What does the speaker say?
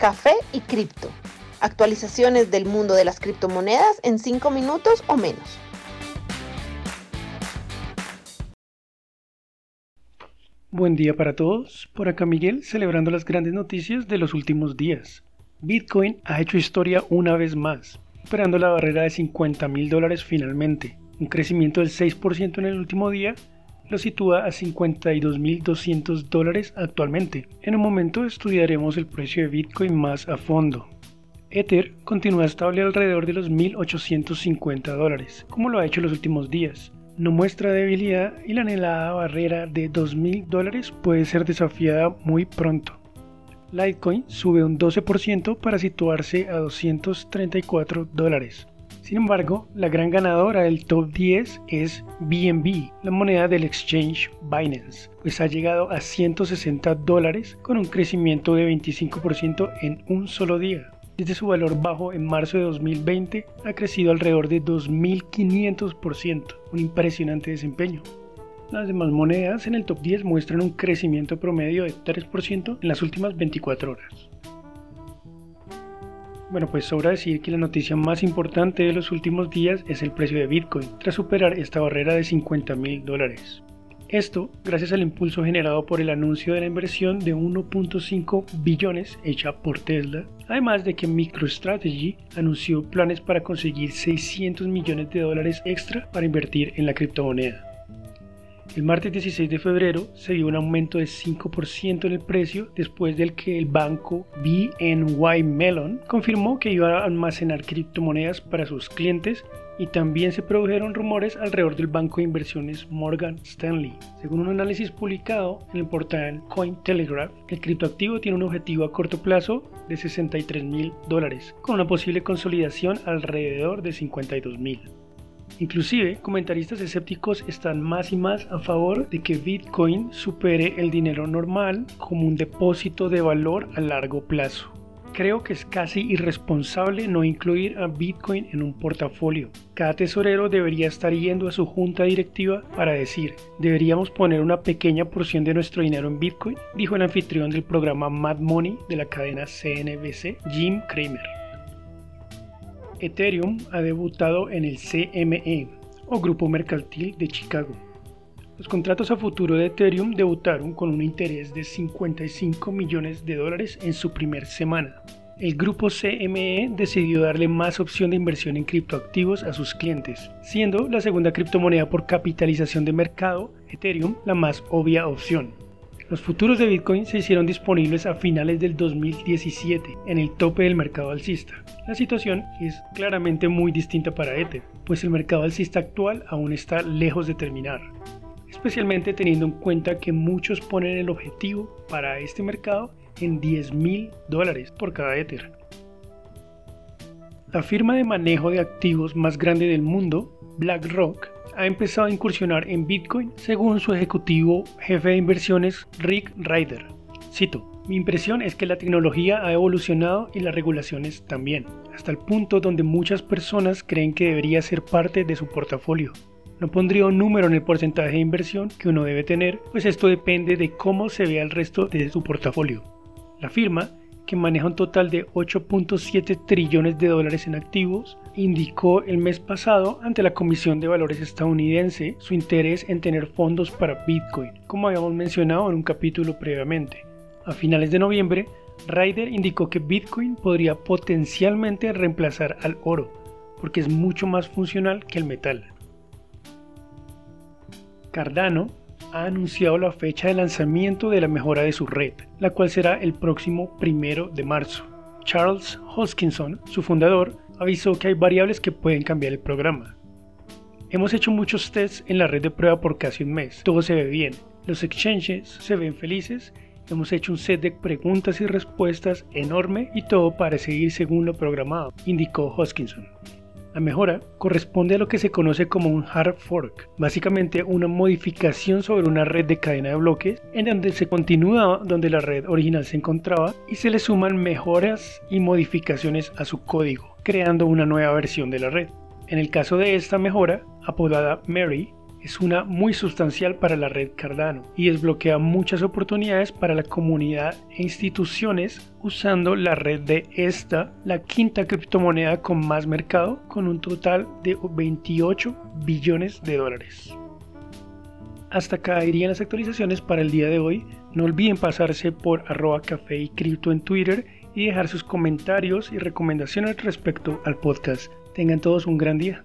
café y cripto. Actualizaciones del mundo de las criptomonedas en 5 minutos o menos. Buen día para todos. Por acá Miguel celebrando las grandes noticias de los últimos días. Bitcoin ha hecho historia una vez más, superando la barrera de 50 mil dólares finalmente. Un crecimiento del 6% en el último día lo sitúa a 52.200 dólares actualmente. En un momento estudiaremos el precio de Bitcoin más a fondo. Ether continúa estable alrededor de los 1.850 dólares, como lo ha hecho en los últimos días. No muestra debilidad y la anhelada barrera de 2.000 dólares puede ser desafiada muy pronto. Litecoin sube un 12% para situarse a 234 dólares. Sin embargo, la gran ganadora del top 10 es BNB, la moneda del exchange Binance, pues ha llegado a 160 dólares con un crecimiento de 25% en un solo día. Desde su valor bajo en marzo de 2020 ha crecido alrededor de 2.500%, un impresionante desempeño. Las demás monedas en el top 10 muestran un crecimiento promedio de 3% en las últimas 24 horas. Bueno, pues sobra decir que la noticia más importante de los últimos días es el precio de Bitcoin, tras superar esta barrera de 50 mil dólares. Esto gracias al impulso generado por el anuncio de la inversión de 1.5 billones hecha por Tesla, además de que MicroStrategy anunció planes para conseguir 600 millones de dólares extra para invertir en la criptomoneda. El martes 16 de febrero se dio un aumento de 5% en el precio después del que el banco BNY Mellon confirmó que iba a almacenar criptomonedas para sus clientes y también se produjeron rumores alrededor del banco de inversiones Morgan Stanley. Según un análisis publicado en el portal Cointelegraph, el criptoactivo tiene un objetivo a corto plazo de 63 mil dólares, con una posible consolidación alrededor de 52 mil. Inclusive, comentaristas escépticos están más y más a favor de que Bitcoin supere el dinero normal como un depósito de valor a largo plazo. Creo que es casi irresponsable no incluir a Bitcoin en un portafolio. Cada tesorero debería estar yendo a su junta directiva para decir, deberíamos poner una pequeña porción de nuestro dinero en Bitcoin, dijo el anfitrión del programa Mad Money de la cadena CNBC, Jim Cramer. Ethereum ha debutado en el CME o Grupo Mercantil de Chicago. Los contratos a futuro de Ethereum debutaron con un interés de 55 millones de dólares en su primer semana. El grupo CME decidió darle más opción de inversión en criptoactivos a sus clientes, siendo la segunda criptomoneda por capitalización de mercado, Ethereum, la más obvia opción. Los futuros de Bitcoin se hicieron disponibles a finales del 2017, en el tope del mercado alcista. La situación es claramente muy distinta para Ether, pues el mercado alcista actual aún está lejos de terminar, especialmente teniendo en cuenta que muchos ponen el objetivo para este mercado en 10 mil dólares por cada Ether. La firma de manejo de activos más grande del mundo, BlackRock, ha empezado a incursionar en Bitcoin según su ejecutivo jefe de inversiones Rick Ryder. Cito, mi impresión es que la tecnología ha evolucionado y las regulaciones también, hasta el punto donde muchas personas creen que debería ser parte de su portafolio. No pondría un número en el porcentaje de inversión que uno debe tener, pues esto depende de cómo se vea el resto de su portafolio. La firma que maneja un total de 8.7 trillones de dólares en activos, indicó el mes pasado ante la Comisión de Valores estadounidense su interés en tener fondos para Bitcoin, como habíamos mencionado en un capítulo previamente. A finales de noviembre, Ryder indicó que Bitcoin podría potencialmente reemplazar al oro, porque es mucho más funcional que el metal. Cardano ha anunciado la fecha de lanzamiento de la mejora de su red, la cual será el próximo primero de marzo. Charles Hoskinson, su fundador, avisó que hay variables que pueden cambiar el programa. Hemos hecho muchos tests en la red de prueba por casi un mes. Todo se ve bien. Los exchanges se ven felices. Hemos hecho un set de preguntas y respuestas enorme y todo parece ir según lo programado, indicó Hoskinson. La mejora corresponde a lo que se conoce como un hard fork, básicamente una modificación sobre una red de cadena de bloques en donde se continúa donde la red original se encontraba y se le suman mejoras y modificaciones a su código, creando una nueva versión de la red. En el caso de esta mejora, apodada Mary, es una muy sustancial para la red Cardano y desbloquea muchas oportunidades para la comunidad e instituciones usando la red de esta, la quinta criptomoneda con más mercado, con un total de 28 billones de dólares. Hasta acá irían las actualizaciones para el día de hoy. No olviden pasarse por arroba café y cripto en Twitter y dejar sus comentarios y recomendaciones respecto al podcast. Tengan todos un gran día.